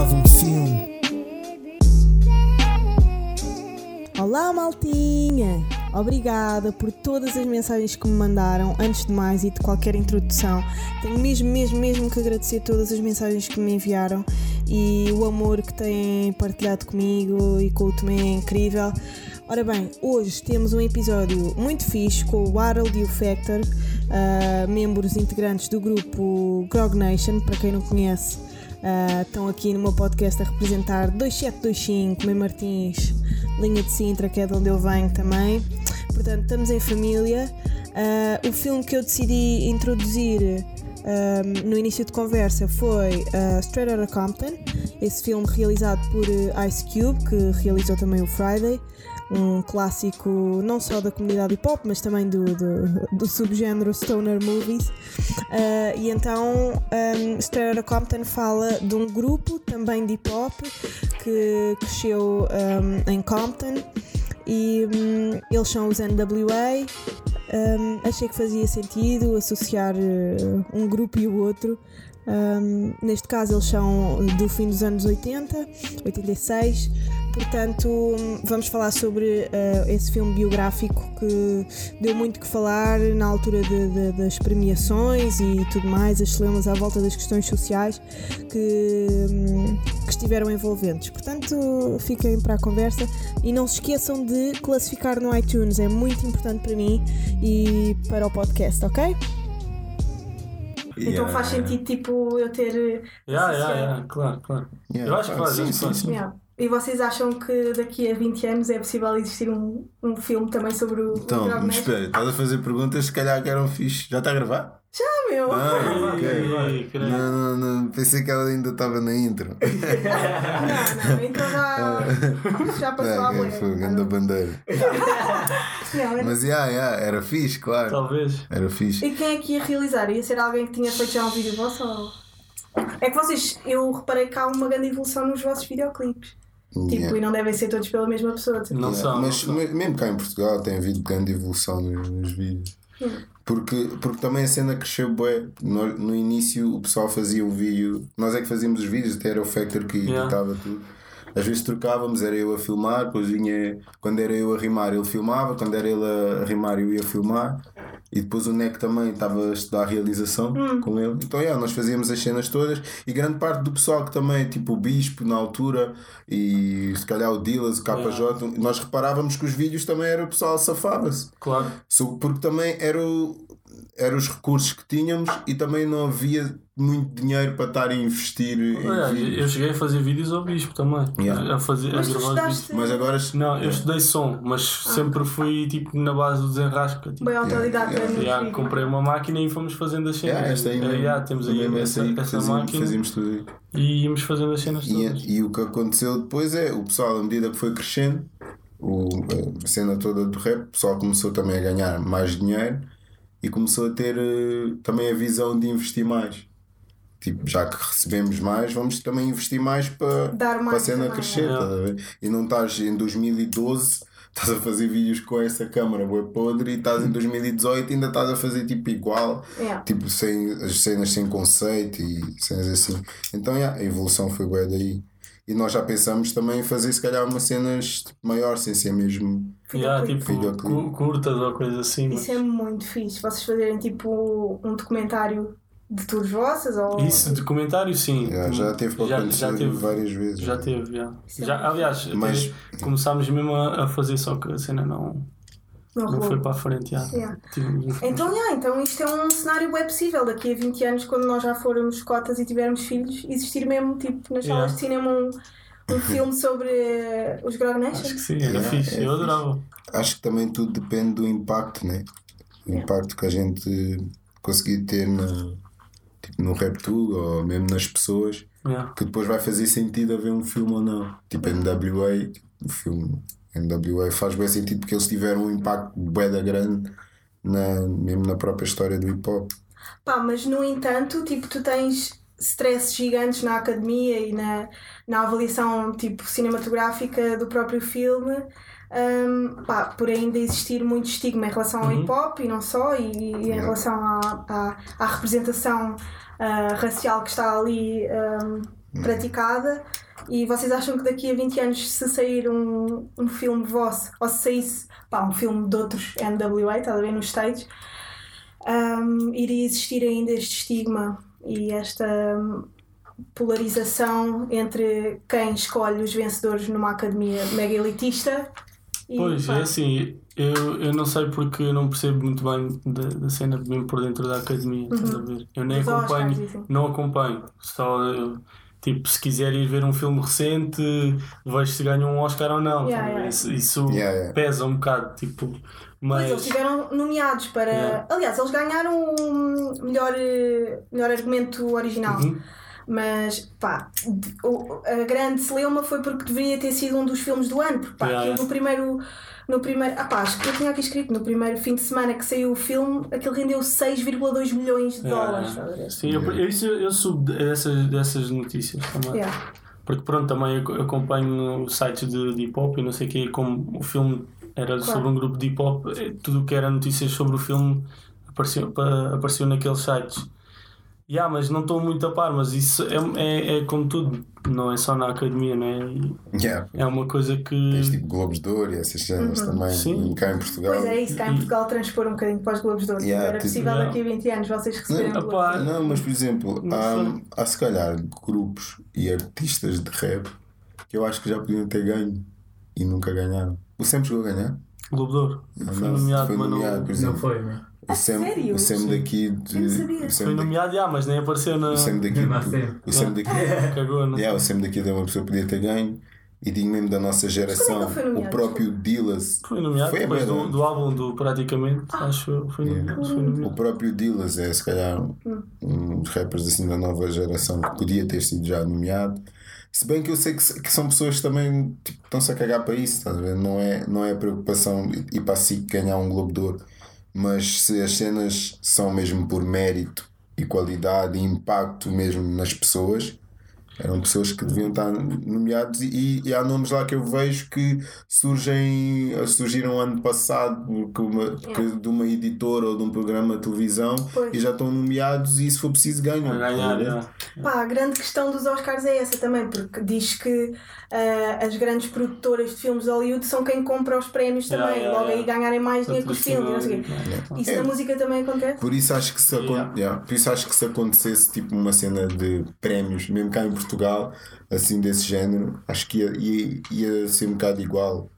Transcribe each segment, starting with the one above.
grava um filme. Olá, maltinha! Obrigada por todas as mensagens que me mandaram. Antes de mais e de qualquer introdução, tenho mesmo, mesmo, mesmo que agradecer todas as mensagens que me enviaram e o amor que têm partilhado comigo e com o Tomé é incrível. Ora bem, hoje temos um episódio muito fixe com o Harold e o Factor, uh, membros integrantes do grupo Grog Nation, para quem não conhece. Uh, estão aqui no meu podcast a representar 2725, Mãe Martins, linha de Sintra, que é de onde eu venho também. Portanto, estamos em família. Uh, o filme que eu decidi introduzir um, no início de conversa foi uh, Straight Outta Compton, esse filme realizado por Ice Cube, que realizou também o Friday um clássico não só da comunidade hip hop, mas também do, do, do subgénero stoner movies. Uh, e então um, Compton fala de um grupo também de hip hop que cresceu um, em Compton e um, eles são os NWA. Achei que fazia sentido associar uh, um grupo e o outro. Neste caso, eles são do fim dos anos 80, 86. Portanto, vamos falar sobre uh, esse filme biográfico que deu muito que falar na altura de, de, das premiações e tudo mais, as celemas à volta das questões sociais que, um, que estiveram envolventes. Portanto, fiquem para a conversa e não se esqueçam de classificar no iTunes, é muito importante para mim e para o podcast, ok? Então faz sentido tipo eu ter. Yeah, yeah, yeah, claro, claro. Yeah, eu acho que faz, sim, sim, sim. Yeah. E vocês acham que daqui a 20 anos é possível existir um, um filme também sobre o. Então, o espera, estás a fazer perguntas, se calhar que eram fixe. Já está a gravar? Já, meu! Ah, ok. Não, não, não, pensei que ela ainda estava na intro. não, não, então já, já passou não, a mulher. Foi grande bandeira. não, Mas, yeah, yeah, era fixe, claro. Talvez. Era fixe. E quem é que ia realizar? Ia ser alguém que tinha feito já um vídeo vosso? Ou... É que vocês, eu reparei que há uma grande evolução nos vossos videoclipes. Tipo, yeah. e não devem ser todos pela mesma pessoa. Tipo. Não são. Mas não mesmo cá em Portugal tem havido grande evolução nos, nos vídeos. Porque, porque também a cena cresceu bué. No, no início o pessoal fazia um vídeo, nós é que fazíamos os vídeos, até era o Factor que yeah. editava tudo. Às vezes trocávamos, era eu a filmar, depois vinha, quando era eu a rimar ele filmava, quando era ele a rimar eu ia filmar. E depois o NEC também estava a estudar a realização hum. com ele. Então, yeah, nós fazíamos as cenas todas e grande parte do pessoal que também, tipo o Bispo na altura e se calhar o Dillas, o KJ, yeah. nós reparávamos que os vídeos também era o pessoal safava-se. Claro. Porque também era o, eram os recursos que tínhamos e também não havia muito dinheiro para estar a investir é, Eu cheguei a fazer vídeos ao Bispo também. Yeah. A fazer, mas a gravar vídeos. Mas agora. Não, eu estudei som, mas ah. sempre fui tipo na base do desenrasca. Tipo. Bem autodidata. Yeah. Yeah. yeah. comprei uma máquina e fomos fazendo as cenas. Yeah, esta aí, é, yeah, temos aí essa, essa, essa máquina. Fazíamos tudo aí. E íamos fazendo as cenas todas. E, e o que aconteceu depois é o pessoal, à medida que foi crescendo, o, a cena toda do rap, o pessoal começou também a ganhar mais dinheiro e começou a ter uh, também a visão de investir mais. Tipo, já que recebemos mais, vamos também investir mais para, Dar mais para a cena também, crescer. É. E não estás em 2012, estás a fazer vídeos com essa câmera boa podre e estás em 2018 e ainda estás a fazer tipo igual, yeah. tipo sem, as cenas sem conceito e cenas assim. Então yeah, a evolução foi boa daí. E nós já pensamos também em fazer se calhar umas cenas tipo, maior, sem ser mesmo yeah, tipo curtas ou coisa assim. Isso mas... é muito fixe. Vocês fazerem tipo um documentário de tours vossas? Ou... Isso, documentário sim. Yeah, já teve para já, já teve, várias vezes. Já teve, yeah. já. Aliás, mas... começámos mesmo a, a fazer, só que a cena não. Não, não foi para a frente, já. Yeah. Então, yeah, então isto é um cenário bem possível. Daqui a 20 anos, quando nós já formos cotas e tivermos filhos, existir mesmo tipo nas salas yeah. de cinema um, um filme sobre os Grog Acho que sim, era yeah, fixe, é eu adorava. Acho que também tudo depende do impacto, né? O impacto que a gente conseguir ter no, tipo, no rap tudo ou mesmo nas pessoas, que depois vai fazer sentido haver um filme ou não. Tipo NWA, o filme NWA faz bem sentido porque eles tiveram um impacto bem da grande na, mesmo na própria história do hip hop. Pá, mas no entanto, tipo, tu tens stresses gigantes na academia e na, na avaliação tipo cinematográfica do próprio filme. Um, pá, por ainda existir muito estigma em relação ao uhum. hip hop e não só, e, e em relação à, à, à representação uh, racial que está ali um, uhum. praticada. E vocês acham que daqui a 20 anos, se sair um, um filme vosso, ou se saísse pá, um filme de outros NWA, está a ver nos States, um, iria existir ainda este estigma e esta polarização entre quem escolhe os vencedores numa academia mega elitista. E, pois, pá. é assim, eu, eu não sei porque eu não percebo muito bem da, da cena mesmo por dentro da academia, uhum. Eu nem acompanho, não acompanho, só eu, tipo, se quiser ir ver um filme recente, vejo se ganha um Oscar ou não. Yeah, yeah. Isso, isso yeah, pesa um bocado, tipo. Mas... Pois, eles estiveram nomeados para. Aliás, eles ganharam o melhor, melhor argumento original. Uhum. Mas pá, a grande celeuma foi porque deveria ter sido um dos filmes do ano, porque pá, yeah. no primeiro. No primeiro, ah pá, acho que eu tinha aqui escrito, no primeiro fim de semana que saiu o filme, aquilo rendeu 6,2 milhões de dólares. Sim, eu, eu, eu, soube dessas, dessas notícias também. Yeah. Porque pronto, também acompanho sites de, de hip hop e não sei o que, como o filme era claro. sobre um grupo de hip hop, eh, tudo o que era notícias sobre o filme apareceu, apareceu naqueles sites. Yeah, mas não estou muito a par, mas isso é, é, é como tudo, não é só na academia, né? Yeah. É uma coisa que. Tens tipo Globos de Ouro e essas cenas uhum. também, Sim. cá em Portugal. Pois é, isso, cá em Portugal transpor um bocadinho para os Globos de Ouro. Yeah, era possível yeah. daqui a 20 anos vocês receberem. Não, não mas por exemplo, há, há se calhar grupos e artistas de rap que eu acho que já podiam ter ganho e nunca ganharam. O Sam chegou a ganhar? Globo de Ouro. Foi nomeado, foi nomeado, mas não, por exemplo. não foi, né? O Sam, sério? O Sam daqui de, o Sam Foi nomeado, já, mas nem apareceu na. O Sam daqui. O Sam daqui. Cagou, não yeah, O Sam daqui de uma pessoa que podia ter ganho. E digo mesmo da nossa geração, o próprio Dillas. Foi nomeado foi depois do, do, álbum do Praticamente, ah. acho foi nomeado, foi nomeado. O próprio Dillas é se calhar hum. um dos rappers assim da nova geração que podia ter sido já nomeado. Se bem que eu sei que, que são pessoas que também tipo, estão-se a cagar para isso, tá não, é, não é preocupação ir para si ganhar um Globo de Ouro mas se as cenas são mesmo por mérito e qualidade e impacto mesmo nas pessoas, eram pessoas que deviam estar nomeados e, e, há nomes lá que eu vejo que surgem surgiram ano passado porque uma, porque de uma editora ou de um programa de televisão pois. e já estão nomeados e se for preciso ganham. Ganhar, é. Pá, a grande questão dos Oscars é essa também, porque diz que uh, as grandes produtoras de filmes de Hollywood são quem compra os prémios também, yeah, yeah, logo yeah. aí ganharem mais dinheiro que os filmes. Não sei Isso é. na música também acontece. Por isso acho que se, por isso acho que se acontecesse tipo uma cena de prémios, mesmo cá em Portugal, assim desse género, acho que ia, ia, ia ser um bocado igual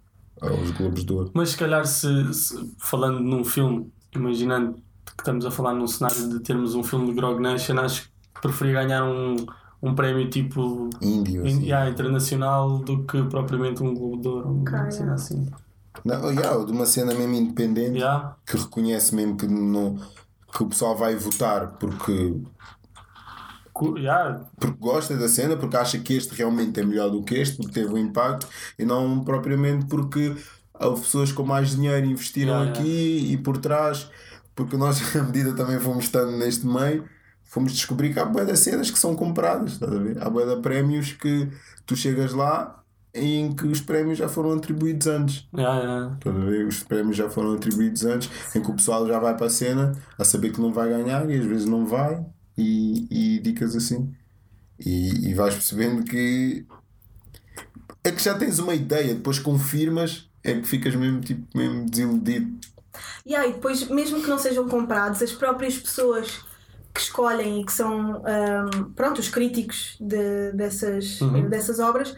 aos Globos de Ouro. Mas se calhar se, se falando num filme, imaginando que estamos a falar num cenário de termos um filme de Grog Nation, acho que preferia ganhar um um prémio tipo Índio, in, yeah, internacional do que propriamente um Globo de Ouro, uma cena assim. Não, yeah, de uma cena mesmo independente yeah. que reconhece mesmo que, não, que o pessoal vai votar porque Yeah. Porque gosta da cena, porque acha que este realmente é melhor do que este, porque teve um impacto, e não propriamente porque houve pessoas com mais dinheiro investiram yeah, aqui yeah. e por trás, porque nós, à medida também fomos estando neste meio, fomos descobrir que há boia de cenas que são compradas, estás a ver? Há boia de prémios que tu chegas lá em que os prémios já foram atribuídos antes. Yeah, yeah. Estás a ver? Os prémios já foram atribuídos antes, em que o pessoal já vai para a cena a saber que não vai ganhar e às vezes não vai, e, e dicas assim. E, e vais percebendo que é que já tens uma ideia, depois confirmas, é que ficas mesmo, tipo, mesmo desiludido. Yeah, e depois, mesmo que não sejam comprados, as próprias pessoas que escolhem e que são um, pronto, os críticos de, dessas, uhum. dessas obras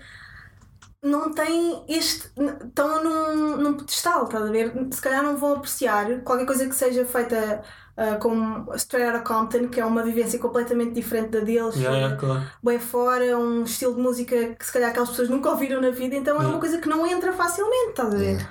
não têm este. estão num, num pedestal, estás a ver? Se calhar não vão apreciar qualquer coisa que seja feita uh, com Straight Outta Compton, que é uma vivência completamente diferente da deles, yeah, yeah, claro. bem fora, um estilo de música que se calhar aquelas pessoas nunca ouviram na vida, então é uma coisa que não entra facilmente, estás a ver?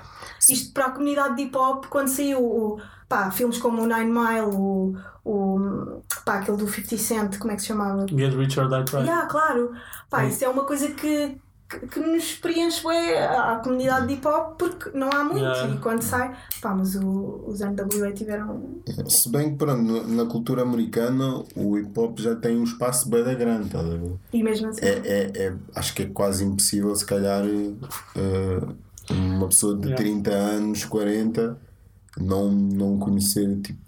Isto para a comunidade de hip hop, quando saiu o, pá, filmes como o Nine Mile, o, o pá, aquele do 50 Cent, como é que se chamava? Get Rich or Die Trying. Yeah, claro. Pá, isso é uma coisa que, que, que nos preenche bem a comunidade de hip hop porque não há muito yeah. e quando sai, pá, mas o, os NWA tiveram. Se bem que pronto, na cultura americana o hip hop já tem um espaço bem da grande, tá E mesmo assim. É, é, é, acho que é quase impossível, se calhar, uh, uma pessoa de yeah. 30 anos, 40 não, não conhecer tipo,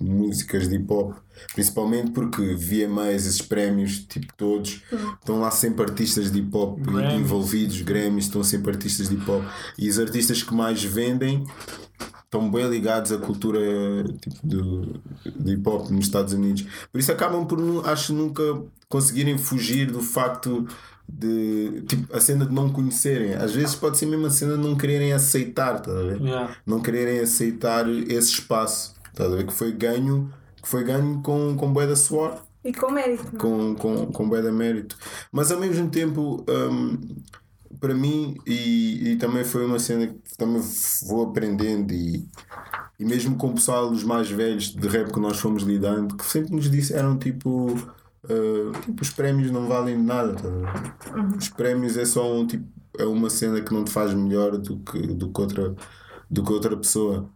músicas de hip hop. Principalmente porque via mais esses prémios, tipo todos, estão lá sempre artistas de hip hop Grammys. envolvidos, Grammys, estão sempre artistas de hip hop. E os artistas que mais vendem estão bem ligados à cultura tipo, do, do hip hop nos Estados Unidos. Por isso acabam por, acho, nunca conseguirem fugir do facto de tipo, a cena de não conhecerem. Às vezes pode ser mesmo a cena de não quererem aceitar, tá a ver? Yeah. Não quererem aceitar esse espaço, tá a ver? Que foi ganho, que foi ganho com, com bué da suor. E com mérito. É? Com, com, com bué da mérito. Mas ao mesmo tempo, um, para mim, e, e também foi uma cena que também vou aprendendo e, e mesmo com o pessoal, os mais velhos de rap que nós fomos lidando, que sempre nos disseram tipo Uh, tipo, os prémios não valem nada. Tá? Uhum. Os prémios é só um tipo, é uma cena que não te faz melhor do que, do que, outra, do que outra pessoa.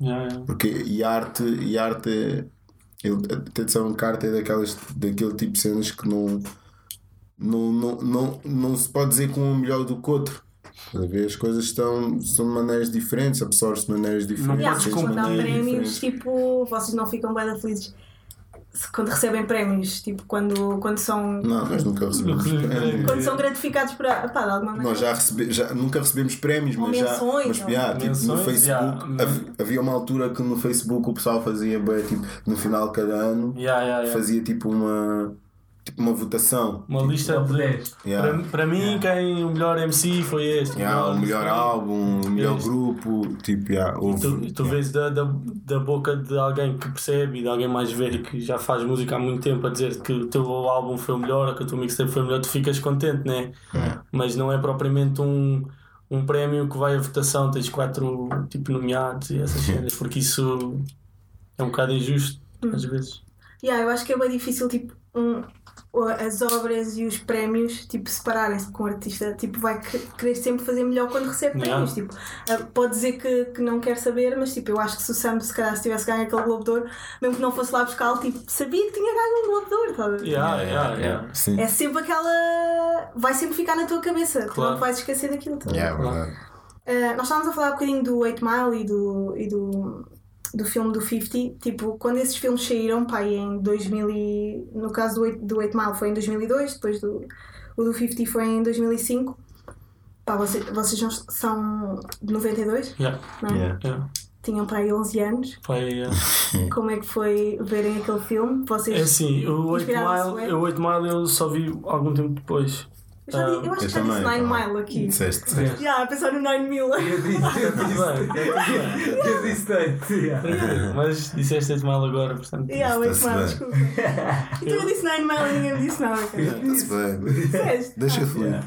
Yeah, yeah. Porque e arte, e arte é, até disseram que arte é daquelas, daquele tipo de cenas que não, não, não, não, não se pode dizer que um é melhor do que outro. As coisas estão, são de maneiras diferentes, absorve-se de maneiras diferentes. Não podes quando há prémios, tipo, vocês não ficam bem felizes quando recebem prémios, tipo quando, quando são. Não, nós nunca recebemos prémios. Quando são gratificados por. Pá, de alguma maneira. Nós já, recebe, já nunca recebemos prémios, mas já. Mas, já, tipo, no Facebook yeah. havia uma altura que no Facebook o pessoal fazia, bem, tipo, no final de cada ano, yeah, fazia tipo uma tipo uma votação. Uma tipo, lista de 10. Yeah. Para, para mim, yeah. quem o melhor MC foi este. Yeah, o melhor, álbum, o melhor este. grupo. Tipo, yeah, houve, e tu, tu vês da, da, da boca de alguém que percebe e de alguém mais velho que já faz música há muito tempo a dizer que o teu álbum foi o melhor, ou que o teu mixtape foi o melhor, tu ficas contente, né? Mas não é propriamente um um prémio que vai à votação, tens quatro tipo nomeados e essas cenas, porque isso é um bocado injusto às vezes. Yeah, eu acho que é bem difícil tipo um, as obras e os prémios tipo, separarem-se com o artista tipo, vai querer sempre fazer melhor quando recebe prémios. Tipo, ah, pode dizer que, que não quer saber, mas tipo, eu acho que se o Sam se calhar se tivesse ganho aquele Globo de Ouro, mesmo que não fosse lá buscar, tipo, sabia que tinha ganho um Globo de Ouro. Tá? Yeah, yeah, yeah. É sempre aquela. Vai sempre ficar na tua cabeça, claro. tu não vais esquecer daquilo. Tá? Yeah, uh, nós estávamos a falar um bocadinho do 8 Mile e do. E do do filme do 50, tipo, quando esses filmes saíram, pá, em 2000 e, no caso do 8, do 8 Mile foi em 2002, depois do, o do 50 foi em 2005. Pá, vocês, vocês são de 92? Yeah. Não yeah. yeah. Tinham para aí 11 anos. Foi, yeah. Como é que foi verem aquele filme? Vocês é assim, o 8 Mile, o 8 Mile eu só vi algum tempo depois. Eu, já, eu acho que já disse 9 Mile aqui. Disseste, disseste. Yeah, a pensar no 9 mil. Eu disse, eu disse. Eu disse. Mas disseste 8 Mile agora, portanto. Yeah, 8 Mile, desculpa. Então eu disse 9 Mile e ninguém me disse nada. Está-se bem. Deixa fluir.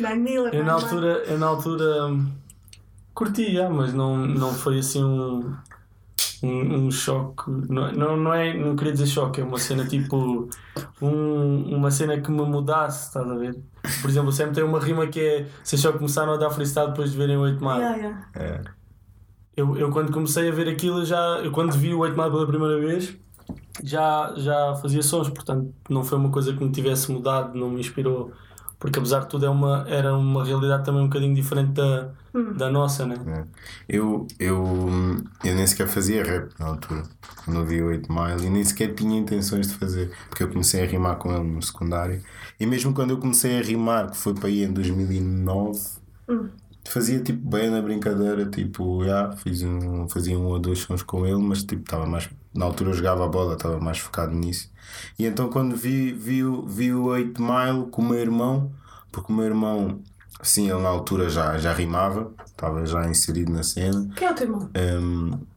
9 mil. Eu na altura. Eu na altura curti, mas não, não foi assim um um, um choque. Não, não, não, é, não queria dizer choque, é uma cena tipo. Um, uma cena que me mudasse, estás a ver? Por exemplo, sempre tem uma rima que é. Vocês só começaram a dar freestyle depois de verem o 8 Mile. Yeah, yeah. É. Eu, eu quando comecei a ver aquilo, já, eu quando vi o 8 Mile pela primeira vez, já, já fazia sons, portanto não foi uma coisa que me tivesse mudado, não me inspirou porque apesar de tudo é uma, era uma realidade também um bocadinho diferente da, hum. da nossa, né? É. Eu, eu, eu nem sequer fazia rap na altura, quando eu vi o 8 Mile, e nem sequer tinha intenções de fazer, porque eu comecei a rimar com ele no secundário, e mesmo quando eu comecei a rimar, que foi para aí em 2009, hum. fazia tipo bem na brincadeira, tipo, já, fiz um, fazia um ou dois sons com ele, mas tipo, estava mais, na altura eu jogava a bola, estava mais focado nisso. E então quando vi, vi, vi o 8 Mile com o meu irmão, porque o meu irmão, sim, ele na altura já, já rimava, estava já inserido na cena. Quem é o teu irmão? Um,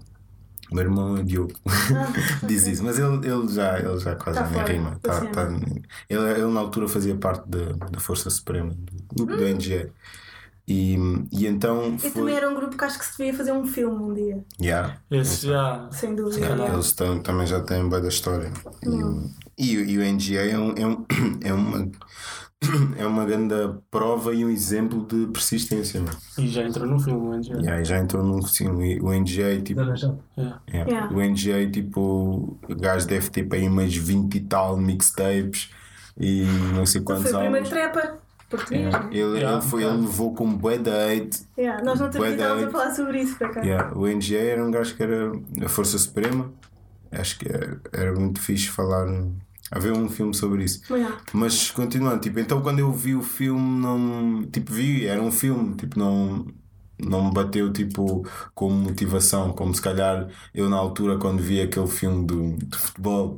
meu irmão é Diogo. Ah, Diz isso, mas ele, ele, já, ele já quase tá nem rima. Tá, tá, ele, ele na altura fazia parte da, da Força Suprema, do, hum. do NGA. E, e então. E também era um grupo que acho que se devia fazer um filme um dia. Yeah. Esse já. Sem dúvida. Yeah, eles tão, também já têm bem da história. Hum. E, e, e, o NGA é, um, é, um, é uma. É uma grande prova e um exemplo de persistência. Não? É? E já entrou no filme o NGA. Yeah, já entrou no filme. O NGA tipo. Yeah. Yeah. O NGA tipo. O gajo deve ter para aí umas 20 e tal mixtapes e não sei quantos Foi o primeiro trapper. Português. Yeah. Ele, yeah. ele, foi, ele levou como bué da hate. Yeah. Nós não temos a falar sobre isso para cá. Yeah. O NGA era um gajo que era a Força Suprema. Acho que era, era muito fixe falar. Haver um filme sobre isso. Yeah. Mas continuando, tipo, então quando eu vi o filme, não. Tipo, vi, era um filme, tipo, não não me bateu tipo como motivação, como se calhar eu na altura quando vi aquele filme do, de futebol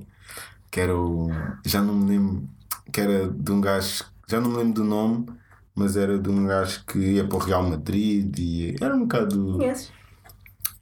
que era o. Já não me lembro. Que era de um gajo. Já não me lembro do nome, mas era de um gajo que ia para o Real Madrid e era um bocado. Yes.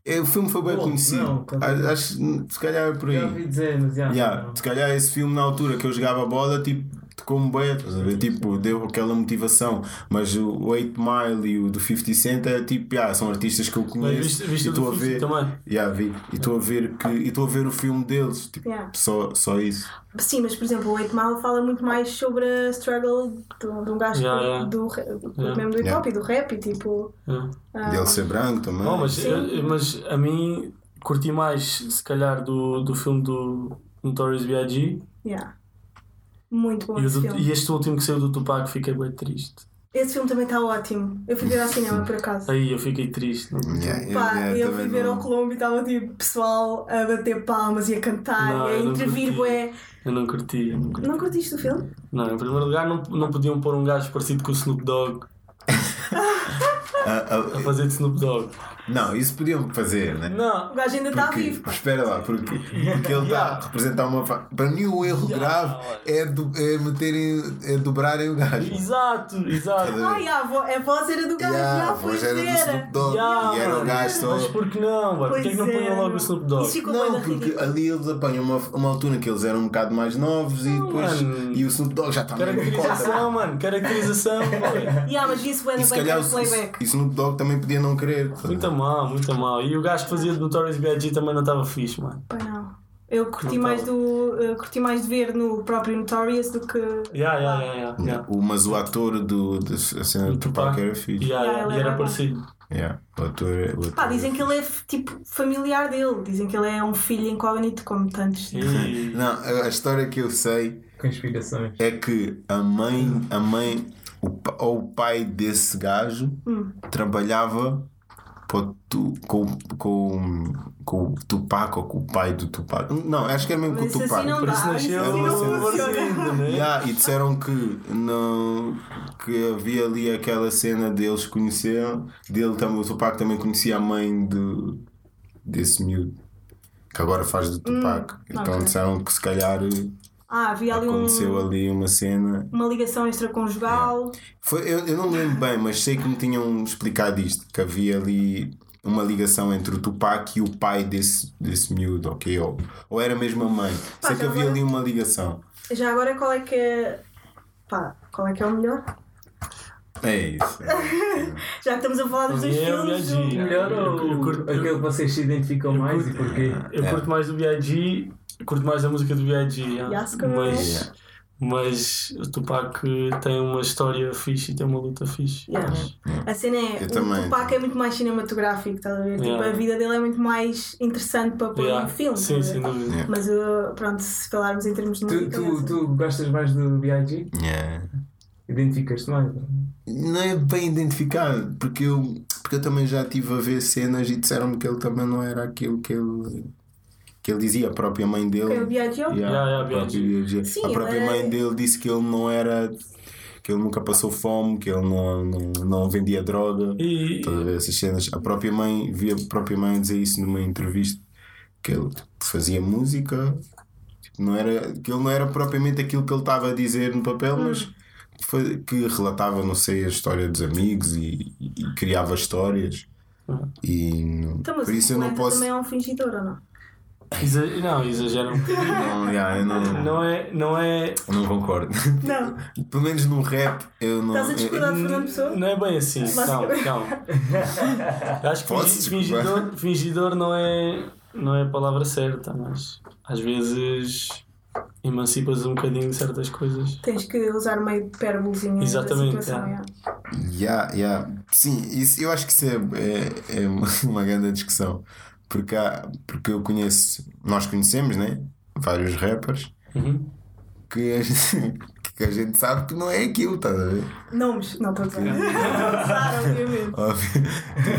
É, o filme foi bem Bom, conhecido. Não, acho, se calhar é por aí. Já ouvi dizer, mas já. Yeah, se calhar esse filme na altura que eu jogava a bola, tipo, como bem, estás a ver? Tipo, deu aquela motivação. Mas o 8 Mile e o do 50 Cent é tipo, yeah, são artistas que eu conheço. Mas viste, viste e estou a ver. Também. Yeah, vi. E estou a ver que. E estou a ver o filme deles. Tipo, yeah. só, só isso. Sim, mas por exemplo, o 8 Mile fala muito mais sobre a struggle de, de um gajo yeah, yeah. Do, do, yeah. mesmo do hip hop e do rap e tipo. Um, Dele ser branco também. Não, mas, eu, mas a mim curti mais se calhar do, do filme do Notorious B.I.G. Yeah. Muito bom e, esse do, filme. e este último que saiu do Tupac fiquei bem triste. Esse filme também está ótimo. Eu fui ver ao cinema por acaso. Aí eu fiquei triste. Não yeah, Pá, yeah, eu fui ver ao Colombo e estava tipo pessoal a bater palmas e a cantar não, e a intervir, bué. Eu não curti. Eu não, curti. não curtiste o filme? Não, em primeiro lugar não, não podiam pôr um gajo parecido com o Snoop Dogg. a, a, a fazer de Snoop Dogg. Não, isso podiam fazer, né? Não. O gajo ainda está vivo. Espera lá, porque, porque ele está yeah. a representar uma. Para mim, o erro yeah, grave é, do, é meterem. é dobrarem o gajo. Exato, exato. Ai, a, vo, a voz era do gajo, yeah, a voz era do Snoop Dogg. Yeah, e era o gajo só. Mas por que não, mano? Porquê que não punham logo o Snoop Dogg? Não, porque ali eles apanham uma, uma altura que eles eram um bocado mais novos e depois. Mano. E o Snoop Dogg já está Caracterização, mano, caracterização. yeah, mas isso é no playback. E o Snoop Dogg também podia não querer. Muito mal, muito mal. E o gajo que fazia de Notorious B.I.G. também não estava fixe, mano. Pois não. Eu curti mais, do, uh, curti mais de ver no próprio Notorious do que. Yeah, yeah, yeah, yeah, yeah. O, mas o ator do, do, a cena do Tupac era fixe. Yeah, yeah, e era parecido. Yeah, o ator, é, o ator Pá, dizem que ele é tipo familiar dele, dizem que ele é um filho incógnito, como tantos. E... Não, a história que eu sei Conspirações. é que a mãe, a mãe, o, ou o pai desse gajo hum. trabalhava tu, com, com, com o Tupac ou com o pai do Tupac. Não, acho que era mesmo com o Tupac. Assim não Por isso nasceu assim né? yeah, E disseram que, não, que havia ali aquela cena deles conheceram. Dele, também, o Tupac também conhecia a mãe de, desse miúdo que agora faz do Tupac. Hum, então okay. disseram que se calhar ah, havia ali Aconteceu um, ali uma cena. Uma ligação extraconjugal. Foi, eu, eu não me lembro bem, mas sei que me tinham explicado isto: que havia ali uma ligação entre o Tupac e o pai desse, desse miúdo, ok? Ou, ou era mesmo a mãe. Pá, sei que havia agora, ali uma ligação. Já agora qual é que é. Pá, qual é que é o melhor? É isso. Já que estamos a falar dos dois filmes. O melhor ou eu curto, aquele que vocês se identificam mais curto, e porquê? Eu é. curto mais do B.I.G curto mais a música do B.I.G. Yeah. mas, mas o Tupac tem uma história fixe e tem uma luta fixe. Yeah. A cena é. Eu o também. Tupac é muito mais cinematográfico, estás a ver? Tipo, a vida dele é muito mais interessante para pôr yeah. um filme. Sim, sem dúvida. Mas uh, pronto, se falarmos em termos de música. Tu, tu, tu gostas mais do B.I.G.? Yeah. Identificas-te mais? Não é bem identificado, porque eu, porque eu também já estive a ver cenas e disseram-me que ele também não era aquilo que ele que ele dizia, a própria mãe dele. Que é o Biagio? Yeah, yeah, yeah, a, Sim, a própria é... mãe dele disse que ele não era. que ele nunca passou fome, que ele não, não, não vendia droga. E... Todas essas cenas. A própria mãe, via a própria mãe dizer isso numa entrevista, que ele fazia música, tipo, não era, que ele não era propriamente aquilo que ele estava a dizer no papel, hum. mas foi, que relatava, não sei, a história dos amigos e, e, e criava histórias. Hum. E então, por isso eu não posso. também é um fingidor ou não? Exa não, exagera um bocadinho. Não, yeah, eu não, não é. Não, é... não concordo. Não. Pelo menos no rap eu não. Estás a discordar de Fernando Pessoa? Não é bem assim. Calma, calma. Acho que fingidor, fingidor não, é, não é a palavra certa, mas às vezes emancipas um bocadinho de certas coisas. Tens que usar meio hipérbolezinha Exatamente, da situação. Yeah. Yeah, yeah. Sim, isso, eu acho que isso é, é, é uma, uma grande discussão porque, há, porque eu conheço, nós conhecemos, né? Vários rappers uhum. que, que a gente sabe que não é aquilo, estás a ver? Nomes, não estou a dizer. obviamente. Óbvio.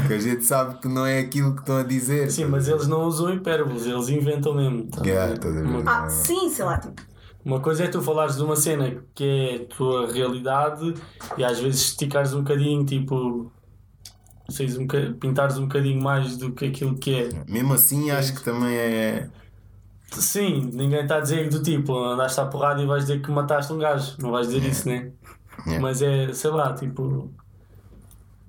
que a gente sabe que não é aquilo que estão a dizer. Sim, mas eles não usam hipérboles, eles inventam mesmo. Tá yeah, a ver? Ah, sim, sei lá, tipo. Uma coisa é tu falares de uma cena que é a tua realidade e às vezes esticares um bocadinho, tipo, um, pintares um bocadinho mais do que aquilo que é. Mesmo assim, acho que também é. Sim, ninguém está a dizer do tipo, andaste à porrada e vais dizer que mataste um gajo. Não vais dizer isso, né? Yeah. Mas é, sei lá, tipo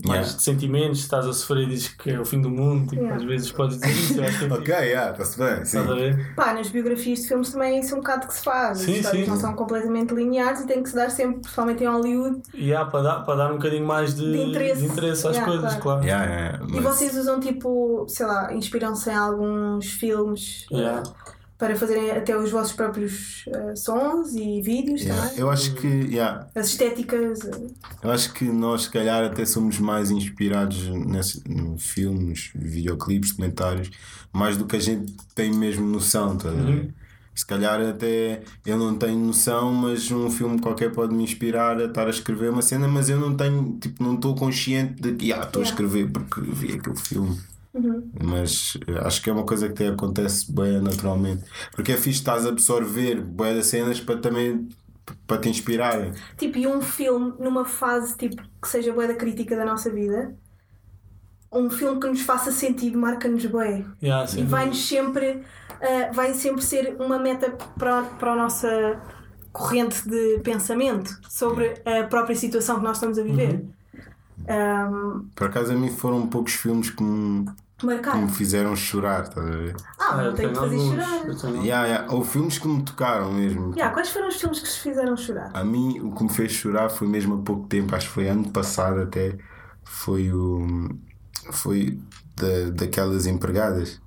mais yeah. de sentimentos, estás a sofrer e dizes que é o fim do mundo, tipo, yeah. às vezes podes dizer isso. Eu acho que é ok, yeah, está-se bem. Sim. Estás a ver? Pá, nas biografias de filmes também isso é um bocado que se faz. Sim, As histórias sim. não são completamente lineares e tem que se dar sempre, principalmente em Hollywood. Yeah, para, dar, para dar um bocadinho mais de, de interesse, de interesse às yeah, coisas, claro. claro. Mas... E vocês usam tipo, sei lá, inspiram-se em alguns filmes. Yeah. Uh, para fazerem até os vossos próprios uh, sons e vídeos yeah. também. Eu acho que yeah. as estéticas. Uh... Eu acho que nós se calhar até somos mais inspirados nesse, no filmes, videoclipes, documentários, mais do que a gente tem mesmo noção, tá uhum. Se calhar até eu não tenho noção, mas um filme qualquer pode me inspirar a estar a escrever uma cena, mas eu não tenho, tipo, não estou consciente de que ah, estou yeah. a escrever porque vi aquele filme. Uhum. Mas eh, acho que é uma coisa que acontece bem naturalmente. Porque é fixe estás a absorver bem das cenas para também para te inspirarem. Tipo, e um filme numa fase tipo, que seja boa da crítica da nossa vida, um filme que nos faça sentido marca-nos bem. Yeah, e vai-nos sempre, uh, vai sempre ser uma meta para, para a nossa corrente de pensamento sobre a própria situação que nós estamos a viver. Uhum. Um, Por acaso a mim foram poucos filmes que me Marcaram. Que me fizeram chorar, estás a ver? Ah, mas não tenho que fazer chorar. Yeah, yeah. Ou filmes que me tocaram mesmo. Yeah, quais foram os filmes que se fizeram chorar? A mim, o que me fez chorar foi mesmo há pouco tempo, acho que foi ano passado até. Foi o. Foi da, daquelas empregadas.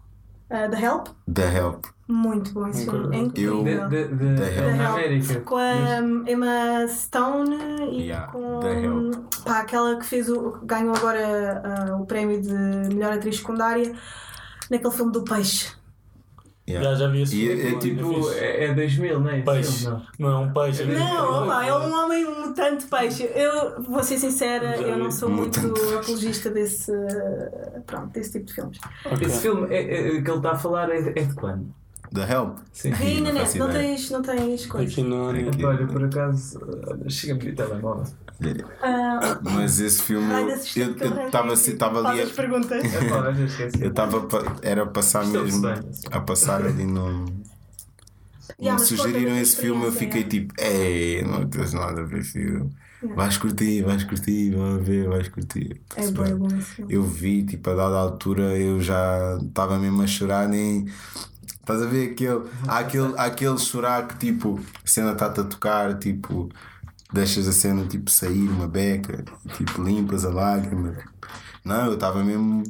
Uh, The Help? The Help. Muito bom esse filme. É incrível. Eu. América. Com a Emma Stone e yeah, com pá, aquela que fez o, ganhou agora uh, o prémio de melhor atriz secundária naquele filme do Peixe. Yeah. Já, já vi esse filme. É, é, tipo, é, é 2000, não é? Peixe. Não. não é um peixe. Não, opa, é um homem um mutante peixe. Eu vou ser sincera, já eu não sou muito apologista desse, pronto, desse tipo de filmes. Okay. Esse filme é, é, que ele está a falar é, é de quando? The Help. Sim. Ainda não, não tens, não tens coisas. Aqui não, aqui. Olha, por acaso, chega-me de telemóvel. Uh, Mas esse filme eu estava estava ali a, perguntas. eu estava era passar mesmo a passar ali no yeah, sugeriram esse filme eu fiquei tipo ei não tens nada a ver filme Vais curtir, vais curtir, vamos ver, vais curtir. É bom, é bom Eu vi, tipo, a dada altura eu já estava mesmo a chorar, nem Estás a ver aquele. Aquele, aquele chorar que tipo, a cena está-te a tocar, tipo, deixas a cena tipo sair uma beca, tipo, limpas a lágrima. Não, eu estava mesmo.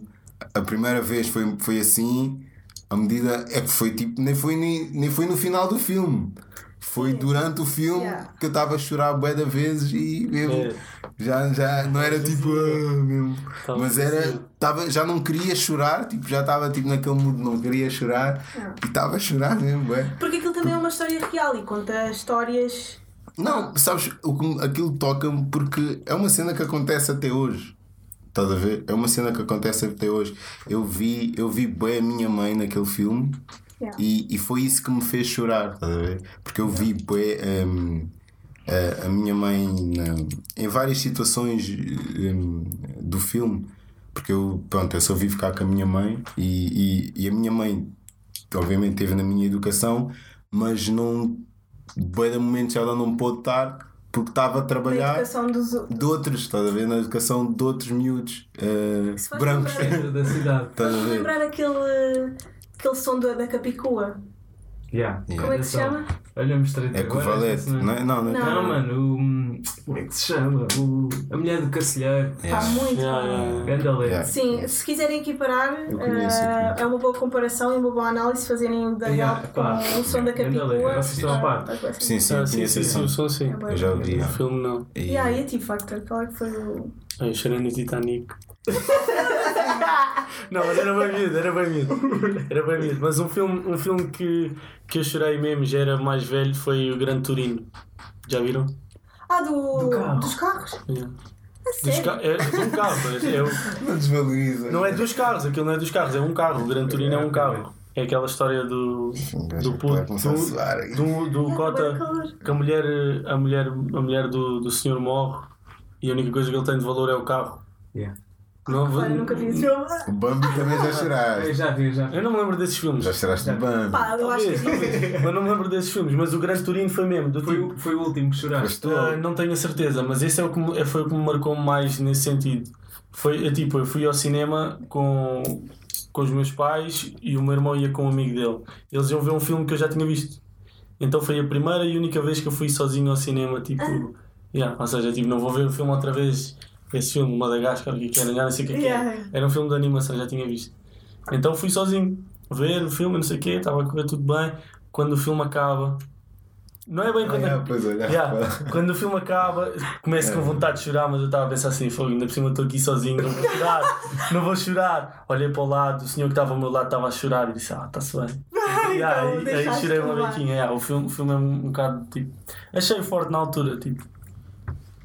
A primeira vez foi, foi assim, a medida é que foi tipo, nem foi, nem, nem foi no final do filme. Foi durante o filme yeah. que eu estava a chorar bué da vezes e mesmo, é. já, já não era tipo ah, mesmo, mas era tava, já não queria chorar, tipo, já estava tipo naquele mood, não queria chorar yeah. e estava a chorar mesmo. Bué. Porque aquilo também é uma história real e conta histórias. Não, sabes, aquilo toca-me porque é uma cena que acontece até hoje. Estás a ver? É uma cena que acontece até hoje. Eu vi, eu vi bem a minha mãe naquele filme Yeah. E, e foi isso que me fez chorar, porque eu vi um, a, a, minha mãe na, em várias situações um, do filme, porque eu, pronto, eu só vi ficar com a minha mãe e, e, e a minha mãe, obviamente, teve na minha educação, mas não, bem de momentos ela não pôde estar porque estava a trabalhar na educação dos... de outros, estás a ver? Na educação de outros miúdos uh, brancos da cidade. Estás a lembrar aquele aquele som da, da Capicua. Yeah. yeah. Como é que se chama? Olha, mostrei É com o Valete. Não, é? não, não, não, não, mano. O, como é que se chama? O, a mulher do Cacilheiro. Está yeah. muito yeah, yeah. yeah. Sim, se quiserem equiparar, uh, é uma boa comparação e uma boa análise fazerem da yeah, com o som da Capicua. Vocês estão a par? Sim, sim, ah, sim, sim, sim, o som sim. Eu já ouvi. O filme não. E yeah, e a T-Factor? Qual é que foi o. Chorei no Titanic. não, mas era bem miúdo, era bem miúdo. Era bem miúdo. Mas um filme, um filme que, que eu chorei mesmo, já era mais velho, foi o Grande Turino. Já viram? Ah, do, do carro. dos carros? Yeah. Dos ca... É de um carro, é, é o... não desvaloriza. Não é dos carros, aquilo não é dos carros, é um carro. O Gran Turino é um carro. É aquela história do. do puto. Do, do, do Cota. Que a mulher, a mulher, a mulher do, do senhor morre e a única coisa que ele tem de valor é o carro. Yeah. Não, ah, nunca vi esse filme. O Bambi também já choraste. Eu já vi, já. Eu não me lembro desses filmes. Já choraste no Bambi. Pá, eu acho que Mas não me lembro desses filmes. Mas o Grande Turino foi mesmo. Do foi, tipo, foi o último que choraste. Uh, não tenho a certeza, mas esse é o que me, foi o que me marcou mais nesse sentido. Foi tipo, eu fui ao cinema com, com os meus pais e o meu irmão ia com um amigo dele. Eles iam ver um filme que eu já tinha visto. Então foi a primeira e única vez que eu fui sozinho ao cinema. Tipo, ah. yeah, ou seja, tipo, não vou ver o filme outra vez esse filme, Madagascar, o que era, já não sei o que, yeah. que era. Era um filme de animação, já tinha visto. Então fui sozinho ver o filme, não sei o que, estava a correr tudo bem. Quando o filme acaba, não é bem quando. Ah, pois é, yeah. Quando o filme acaba, começo é. com vontade de chorar, mas eu estava a pensar assim: fogo, ainda por cima estou aqui sozinho, não vou chorar, não vou chorar. Olhei para o lado, o senhor que estava ao meu lado estava a chorar e disse: Ah, está-se bem. yeah, então, aí, aí chorei uma bequinha. Yeah, o, filme, o filme é um, um bocado tipo. Achei forte na altura, tipo.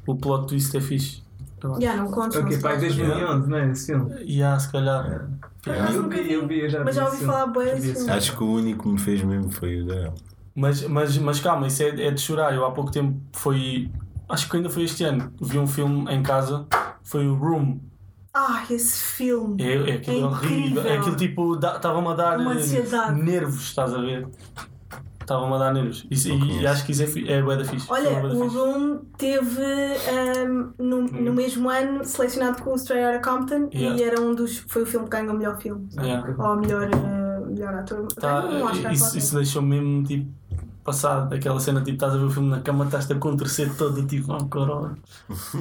O plot twist é fixe. Já, yeah, não. Ok, pai, 2011, não é? Esse filme? Yeah, se calhar. Yeah. Eu, vi, eu vi, eu já Mas já ouvi falar bem desse filme. Acho que o único que me fez mesmo foi o dela. Mas, mas, mas calma, isso é, é de chorar. Eu há pouco tempo foi. Acho que ainda foi este ano. Vi um filme em casa, foi o Room. Ah, esse filme! É, é aquilo é horrível. É aquilo tipo, estava-me a dar eh, nervos, estás a ver? Estava-me a dar nervos. Isso, e, e, acho que isso é, é bué da fixe. Olha, o Room teve um, no, hum. no mesmo ano selecionado com o Straight Outta Compton yeah. e era um dos. Foi o filme que ganhou o melhor filme. Yeah. Ou melhor, uh, melhor ator. Tá, isso, isso deixou mesmo tipo passado, aquela cena tipo, estás a ver o filme na cama, estás-te a contorcer todo, tipo, oh caralho.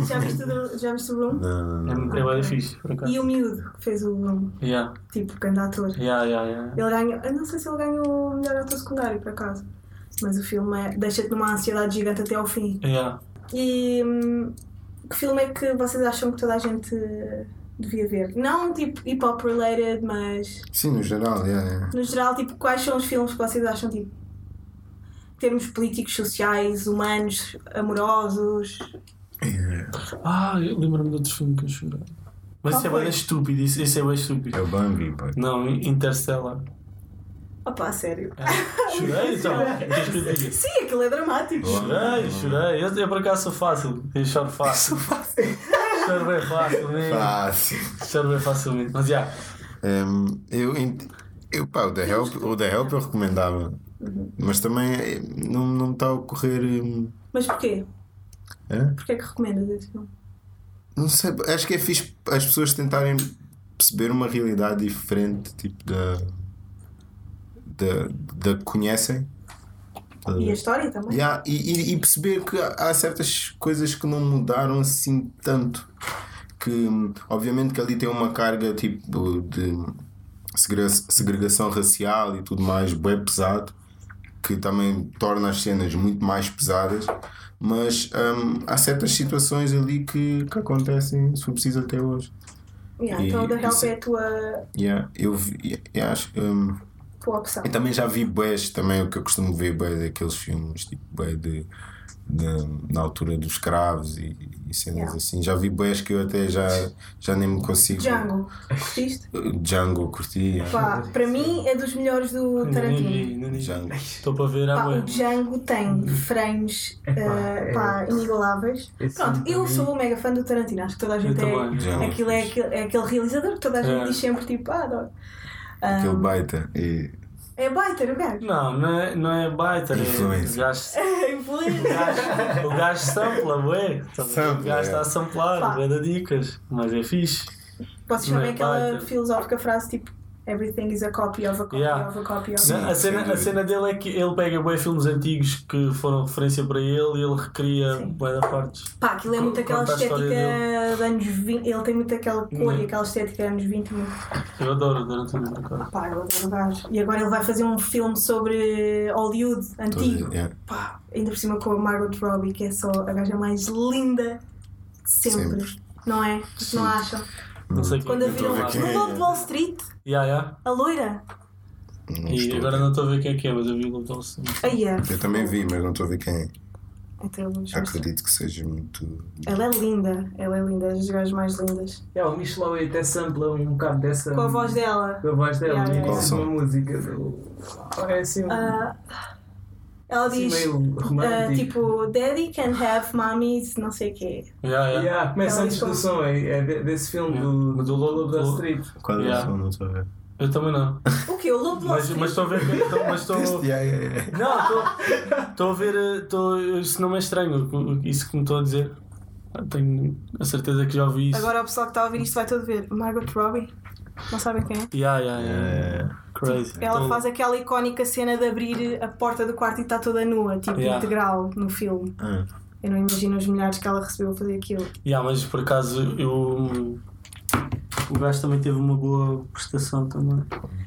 Já viste, o, já viste o Room? Não, não, não. É, é fixe, E o miúdo que fez o Room? Yeah. Tipo, grande ator. Yeah, yeah, yeah. Ele ganhou, eu não sei se ele ganhou o melhor ator secundário, por acaso. Mas o filme é, deixa-te numa ansiedade gigante até ao fim. Yeah. E hum, que filme é que vocês acham que toda a gente devia ver? Não tipo hip hop related, mas. Sim, no geral, yeah, yeah. No geral, tipo, quais são os filmes que vocês acham tipo termos políticos, sociais, humanos, amorosos. Yeah. Ah, eu lembro-me de outros filmes que eu chorei. Mas isso é bem estúpido, isso, isso é bem estúpido. É o Bambi, pai. Não, Interstellar. Opa, sério. É. Chorei então. Sim, aquilo é dramático. Chorei, chorei. Eu, eu por acaso sou fácil. Eu choro fácil. choro bem facilmente. Fácil. Choro bem facilmente. Mas já. Yeah. Um, eu, eu, pá, o The Help, o The Help eu recomendava. Uhum. Mas também eh, não, não está a ocorrer. Hum, Mas porquê? É? Porquê que recomendas esse filme? Não sei, acho que é fixe as pessoas tentarem perceber uma realidade diferente, tipo da. da, da que conhecem. E a história também. Yeah, e, e, perceber que há certas coisas que não mudaram assim tanto. Que hum, obviamente que ali tem uma carga tipo de segregação racial e tudo mais, bem pesado que também torna as cenas muito mais pesadas. Mas um, há certas situações ali que, que acontecem, se for preciso, até hoje. Yeah, e, então, The Help é a tua. Yeah, eu, vi, eu acho. Um, tua opção. E também já vi boés, também o que eu costumo ver, boés, aqueles filmes tipo boé de, de, na altura dos escravos e, e cenas yeah. assim. Já vi boés que eu até já, já nem me consigo. Django, curtiste? Django, curti. Pá, para mim é dos melhores do Tarantino. Django. Estou para ver a O Django tem frames uh, pá, inigualáveis. Pronto, eu sou um mega fã do Tarantino, acho que toda a gente é. Aquilo é aquele, é aquele realizador que toda a gente é. diz sempre tipo, ah, adoro. Aquele um, baita. E é baiter o gajo? Não, não é, não é baiter. Influência. É, o gajo, é influência. O gajo, o gajo sampla, ué. O gajo está a samplar, dar dicas. Mas é fixe. Vocês sabem é aquela filosófica frase tipo Everything is a copy of a copy yeah. of a copy of a a, cena, a cena dele é que ele pega bem filmes antigos que foram referência para ele e ele recria bué da partes. Pá, aquilo é muito aquela estética de anos 20. Ele tem muito aquela cor e uhum. aquela estética de anos 20. Eu adoro, adoro tudo. Pá, eu adoro o gajo. E agora ele vai fazer um filme sobre Hollywood antigo. Yeah. Pá, ainda por cima com a Margot Robbie, que é só a gaja mais linda de sempre. sempre. Não é? Sim. Não acham? Não sei Quando a viram no Lobo de Wall Street, yeah, yeah. a loira. Não e agora não estou a ver quem é que é, mas eu vi o Lobo de Wall Street. Ah, yeah. Eu também vi, mas não estou a ver quem é. Então, Acredito que seja muito. Ela é linda, ela é linda, é das gajas mais lindas. É, o Michelau até sampla um bocado dessa. Com a voz dela. Com a voz dela, Yeah, yeah, yeah, uma música do. É assim. Um... Uh, ela diz uh, tipo Daddy can have mommies, não sei o quê. Yeah, yeah. yeah começa do som, é, é desse filme Yeah. do, do Lobo da Street. Qual é o Yeah. som? Não estou a ver. Eu também não. O quê? O Lobo Mas mas estou a ver. que- tô- Mas estou. Yeah, yeah, yeah. Não, estou- estou a ver. eh, Estou, isso não me é estranho, isso que me estou a dizer. Tenho a certeza que já ouvi isso. Agora o pessoal que está a ouvir isto vai todo ver. Margot Robbie. Não sabem quem é? Yeah, yeah, yeah. É. Crazy. Ela Então, faz aquela icónica cena de abrir a porta do quarto e está toda nua, tipo Yeah. integral no filme. Ah. Eu não imagino os milhares que ela recebeu a fazer aquilo. Yeah, mas por acaso eu. O gajo também teve uma boa prestação também.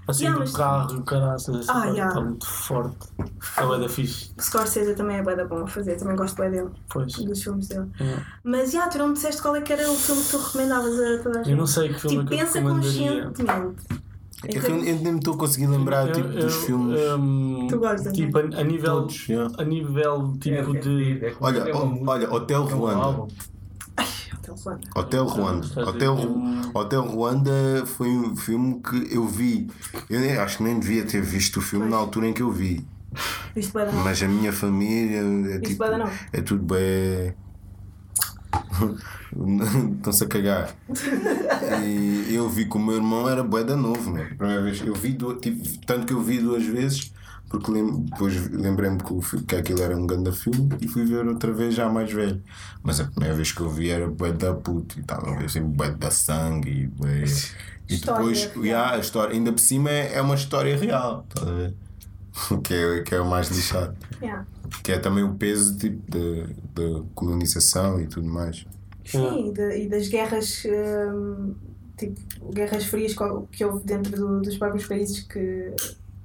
Assim Yeah, do mas- carro e o caraças, essa Ah, yeah. está muito forte. É bué da fixe. Scorsese também é bué da bom a fazer, também gosto bem dele, Pois. dos filmes dele. Yeah. Mas já, tu não me disseste qual é que era o filme que tu recomendavas a toda a gente. Eu não sei que filme Tipo, é que eu pensa conscientemente. É que eu, eu nem me estou a conseguir lembrar Eu- tipo, dos filmes. hum, Tu gostas, Tipo, a, a nível. Todos, yeah. A nível tipo É, de. é, é, Olha, é uma o- música, olha, Hotel é um Ruanda. Hotel Ruanda. Hotel Ruanda. Hotel, Hotel Ruanda foi um filme que eu vi. Eu nem, acho que nem devia ter visto o filme na altura em que eu vi. Mas a minha família é, tipo, é tudo bem. Estão-se a cagar. E eu vi que o meu irmão era bué da novo, né? Primeira vez. Eu vi duas, tipo, tanto que eu vi duas vezes, porque lem- depois lembrei-me que, que aquilo era um grande filme e fui ver outra vez já mais velho. Mas a primeira vez que eu vi era bué da puto e estava a ver assim, bué da sangue e bué. E depois, yeah, a história, ainda por cima é, é uma história real, estás a ver? que, é, que é o mais lixado. Yeah. Que é também o peso tipo, da, colonização e tudo mais. Sim, e, de- e das guerras, hum, tipo, guerras frias que houve dentro do- dos próprios países que,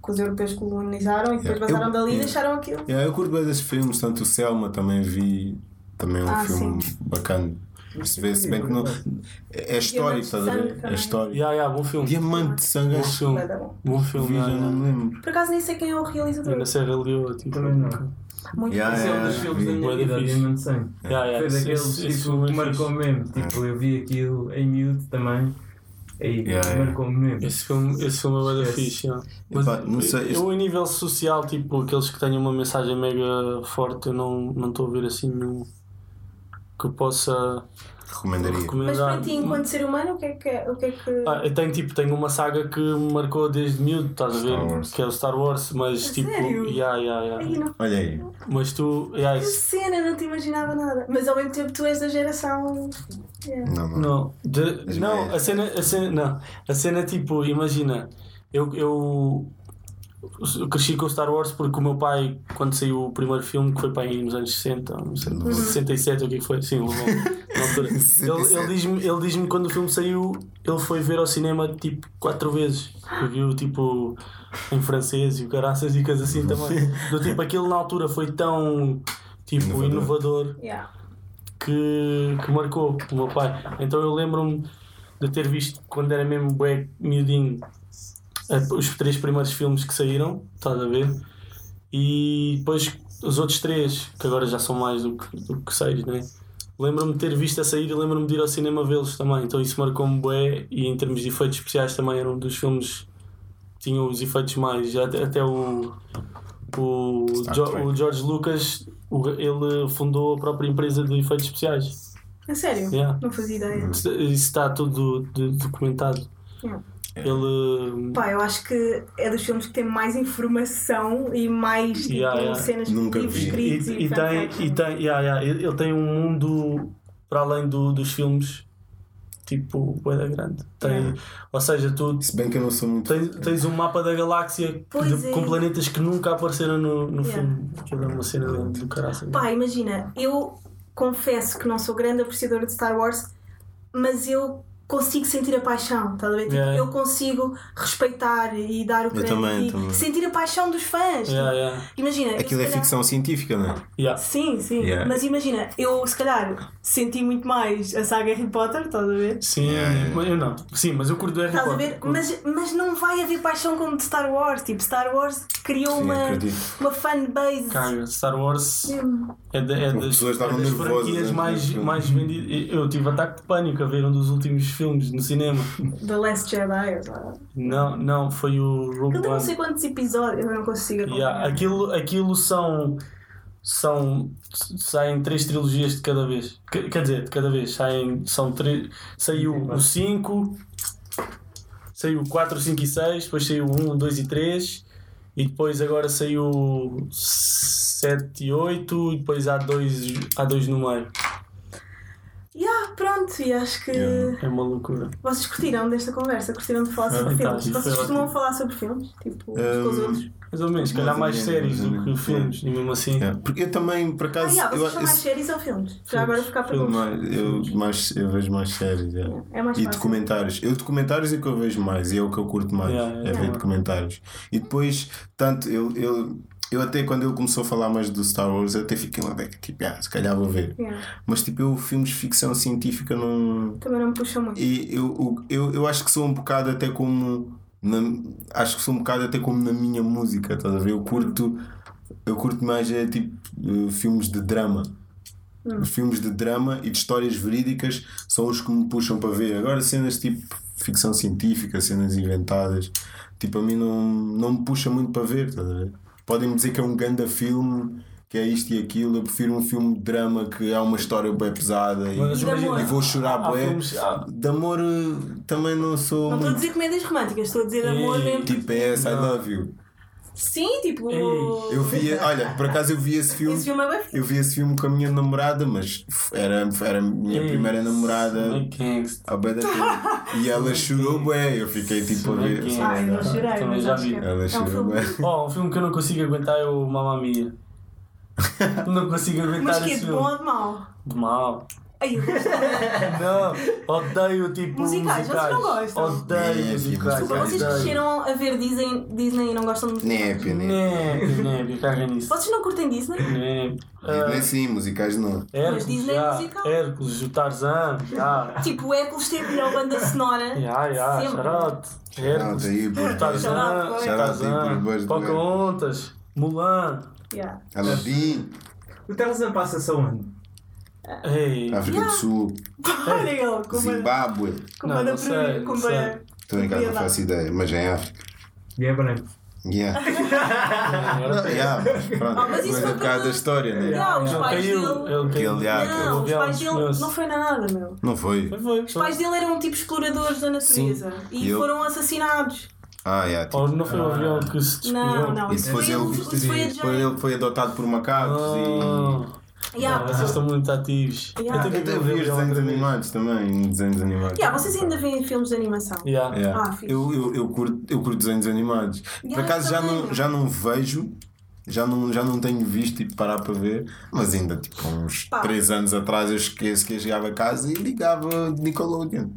que os europeus colonizaram e depois Yeah. vazaram Eu- dali e yeah. deixaram aquilo. Yeah, eu curto bem desses filmes, tanto o Selma também vi. Também é um Ah, filme bacana. Se, vê, se bem que não. É histórico, estás a ver? É histórico. Yeah, yeah, bom filme. Diamante de sangue, Bom filme. Bom. Filme. vi, já não me lembro. Por acaso nem sei quem é o realizador. Ainda Serra Leoa, tipo. Também não. Muito Yeah, é um dos yeah, filmes da vi. minha da vida. Yeah, yeah, Foi daqueles tipo, filme é que marcou mesmo. Tipo, eu vi aquilo em miúdo também. E Yeah, yeah. marcou-me mesmo. Esse filme, esse filme é da fixe. yeah. Mas Epá, não sei, este- eu, a nível social, tipo, aqueles que tenham uma mensagem mega forte, eu não não estou a ver assim nenhum que eu possa Recomendaria. Mas recomendar. para ti, enquanto ser humano, o que é que. O que, é que... Ah, eu tenho tipo, tenho uma saga que me marcou desde miúdo, estás a ver? Wars. Que é o Star Wars, mas A tipo, sério? yeah, yeah, yeah. Ai, não. Olha aí. mas tu, yeah, Que isso- cena, não te imaginava nada. Mas ao mesmo tempo tu és da geração. Yeah. Não, não. não, de- não, é- a cena, a cena, não, a cena tipo, imagina, eu, eu, eu cresci com o Star Wars porque o meu pai, quando saiu o primeiro filme, que foi para aí nos anos 60, não sei, 67, o que é que foi? Sim, levou, na altura. Ele, ele diz-me ele diz quando o filme saiu, ele foi ver ao cinema tipo quatro vezes. Ele viu tipo em francês e o caraças e coisas assim também. Do tipo, aquilo na altura foi tão tipo Inovador. inovador Yeah. que, que marcou o meu pai. Então eu lembro-me de ter visto quando era mesmo bué miudinho os três primeiros filmes que saíram, estás a ver? E depois os outros três, que agora já são mais do que, do que seis, né? Lembro-me de ter visto a sair e lembro-me de ir ao cinema vê-los também. Então isso marcou-me bué e em termos de efeitos especiais também era um dos filmes que tinham os efeitos mais. Até, até o, o, Jo- o George Lucas, o- ele fundou a própria empresa de efeitos especiais. A sério? Yeah. Não fazia ideia. Isso está tudo documentado. Yeah. Ele. Pá, eu acho que é dos filmes que tem mais informação e mais tipo, Yeah, yeah. cenas Nunca livros vi. E, escritos e, e tem, e tem, yeah, yeah, ele ele tem um mundo para além do, dos filmes, tipo, bué grande. Tem, Yeah. Ou seja, tu Se bem que eu não sou muito. tens, tens um mapa da galáxia de- é. com planetas que nunca apareceram no, no Yeah. filme. Aquilo é uma cena do, do caraças. Pá, imagina, eu confesso que não sou grande apreciadora de Star Wars, mas eu consigo sentir a paixão, estás a ver? Tipo, Yeah. Eu consigo respeitar e dar o crédito também, e também. sentir a paixão dos fãs. Yeah, yeah, Imagina, Aquilo é calhar- ficção científica, não é? yeah. Sim, sim. Yeah. Mas imagina, eu se calhar senti muito mais a saga Harry Potter, estás a ver? Sim, eu não. Sim, mas eu curto Harry estás Potter. A ver? Mas, mas não vai haver paixão como de Star Wars. Tipo, Star Wars criou Sim, uma, uma fanbase. Cara, Star Wars é, de, é das, é das franquias mais, mais vendidas. Eu tive ataque de pânico a ver um dos últimos filmes no cinema. The Last Jedi, Não, não, foi o Rogue One. Eu não sei quantos episódios, eu não consigo yeah, aquilo, aquilo são são saem três trilogias de cada vez. Quer dizer, de cada vez saem são três, saiu o 5, saiu o 4, 5 e 6, depois saiu o 1, 2 e 3 e depois agora saiu 7 e 8 e depois há dois, há dois no meio. Yeah, pronto, e acho que. É uma loucura. Vocês curtiram desta conversa? Curtiram de falar sobre é, filmes? Vocês costumam falar sobre filmes? Tipo, um, com os outros? Mais ou menos, se calhar mais séries do que filmes, e mesmo assim. É, porque eu também, por acaso. Ah, yeah, vocês eu, são mais séries ou filmes? Já agora ficar para mais, eu, mais, eu vejo mais séries. É. É mais e documentários. Eu documentários é que eu vejo mais e é o que eu curto mais. Yeah, é ver documentários. E depois, tanto, eu, eu eu até quando ele começou a falar mais do Star Wars, eu até fiquei uma beca, tipo, ah, se calhar vou ver. Yeah. Mas tipo, eu filmes de ficção científica não. Também não me puxam muito. E eu, eu, eu acho que sou um bocado até como. Na, acho que sou um bocado até como na minha música, estás a ver? Eu curto, eu curto mais é tipo uh, filmes de drama. Hum. Filmes de drama e de histórias verídicas são os que me puxam para ver. Agora cenas tipo ficção científica, cenas inventadas, tipo a mim não, não me puxa muito para ver, estás a ver? podem-me dizer que é um grande filme que é isto e aquilo, eu prefiro um filme de drama que há uma história bem pesada e, e, e vou chorar bem. De amor eh, também não sou. Não estou a dizer comédias românticas, estou a dizer amor mesmo. Tipo, é I love you. Sim, tipo. Eu vi, olha, por acaso eu vi esse filme. Esse filme é bem eu vi esse filme com a minha namorada, mas era, era a minha Ei, primeira namorada. A beda E ela chorou bem. Eu fiquei tipo a ver. Ah, eu não chorei. Também já vi. Ela chorou bem. Oh, um filme que eu não consigo aguentar é o Mamma Mia. não consigo aguentar mas que é de bom ou de mal? De mal. Ai, não, odeio tipo musicais. musicais. Vocês não gostam? Odeio musicais. Desculpa, vocês cresceram a ver Disney, Disney e não gostam de musicais? Népia, népia. Népia, caga nisso. Vocês não curtem Disney? Népia. Disney sim, musicais não. Hércules, Mas Disney já. é musical. Hércules, o Tarzan, já. Tipo, o Hércules teve melhor banda sonora. Já, já, charote. Hércules, Tarzan, Tarzan, Pocahontas, Mulan. Aladdin. O Tarzan passa-se aonde? Ei. África yeah. do Sul. Olha ele, como Zimbábue. Como não, não sei, como não é. Estou em casa, não faço ideia, mas é em África. E é branco. Yeah. yeah, pronto, ah, mas isso foi um bocado da história, né? Não, os pais dele. Ele, ele, não, os pais dele não foi nada, meu. Não foi. Os pais dele eram tipo exploradores da natureza Sim. e, e foram assassinados. Ah, yeah, tipo, Ou não foi o um avião que se despediu? Não, não. E depois ele, depois ele foi adotado por macacos ah. e. Yeah, vocês estão muito ativos. Yeah. Eu até vi desenhos animados também, desenhos animados. Yeah, vocês ainda veem filmes de animação? Yeah. Yeah. Ah, eu, eu, eu, curto, eu curto desenhos animados. Por acaso já não, já não vejo, já não, já não tenho visto e tipo, parar para ver, mas ainda tipo uns 3 anos atrás eu esqueço que eu chegava a casa e ligava Nickelodeon.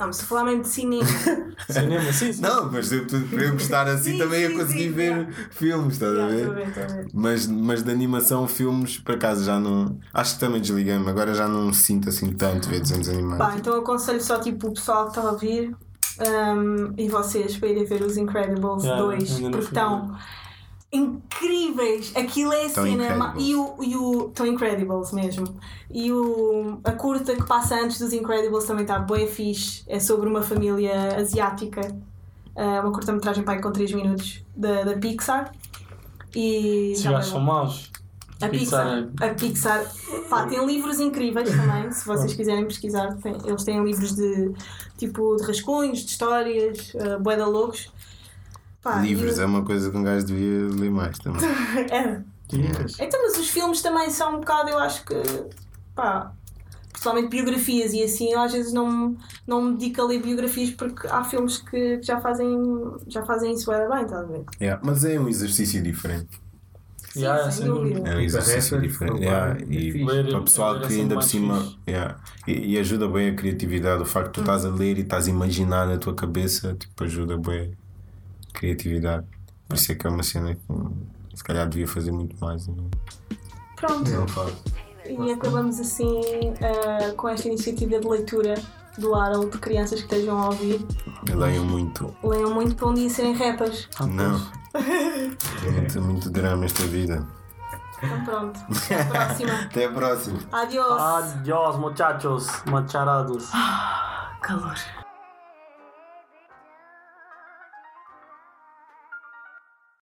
Não, mas se falar mesmo de cinema. cinema, sim, sim. Não, mas eu, para eu gostar assim sim, também sim, eu consegui sim, ver filmes, estás a ver? Bem, bem. Mas, mas de animação, filmes, por acaso já não. Acho que também desliguei-me, agora já não sinto assim tanto ver desenhos animados. Pá, então eu aconselho só tipo o pessoal que está a ouvir um, e vocês para irem ver os Incredibles yeah, 2, porque estão incríveis. Aquilo é tão cena. E o, e o. Tão Incredibles mesmo. E o, a curta que passa antes dos Incredibles também está bem fixe. É sobre uma família asiática. Uh, uma curta-metragem pai com 3 minutos da, da Pixar. E. Se já são maus. A Pixar, Pixar, a Pixar pá, tem livros incríveis também, se vocês quiserem pesquisar, tem, eles têm livros de tipo de rascunhos, de histórias, uh, bué logos Pá, Livros eu... é uma coisa que um gajo devia ler mais também. é. Então, mas os filmes também são um bocado, eu acho que. pá. Principalmente biografias e assim, eu às vezes não, não me dedico a ler biografias porque há filmes que já fazem, já fazem isso bem, estás a ver? Yeah, mas é um exercício diferente. Sim, yeah, sem dúvida. É um exercício diferente. Yeah, e para o pessoal que ainda por cima. Yeah, e, e, ajuda bem a criatividade. O facto de tu estás a ler e estás a imaginar na tua cabeça tipo, ajuda bem criatividade. Por isso é que é uma cena que se calhar devia fazer muito mais. Pronto. Não faço. E acabamos assim uh, com esta iniciativa de leitura do Harold de crianças que estejam a ouvir. Leiam muito. Leiam muito para um dia serem rappers. Não. é muito, muito drama esta vida. Então pronto. Até a próxima. Até a próxima. Adiós. Adiós, muchachos. Macharados. Ah, calor.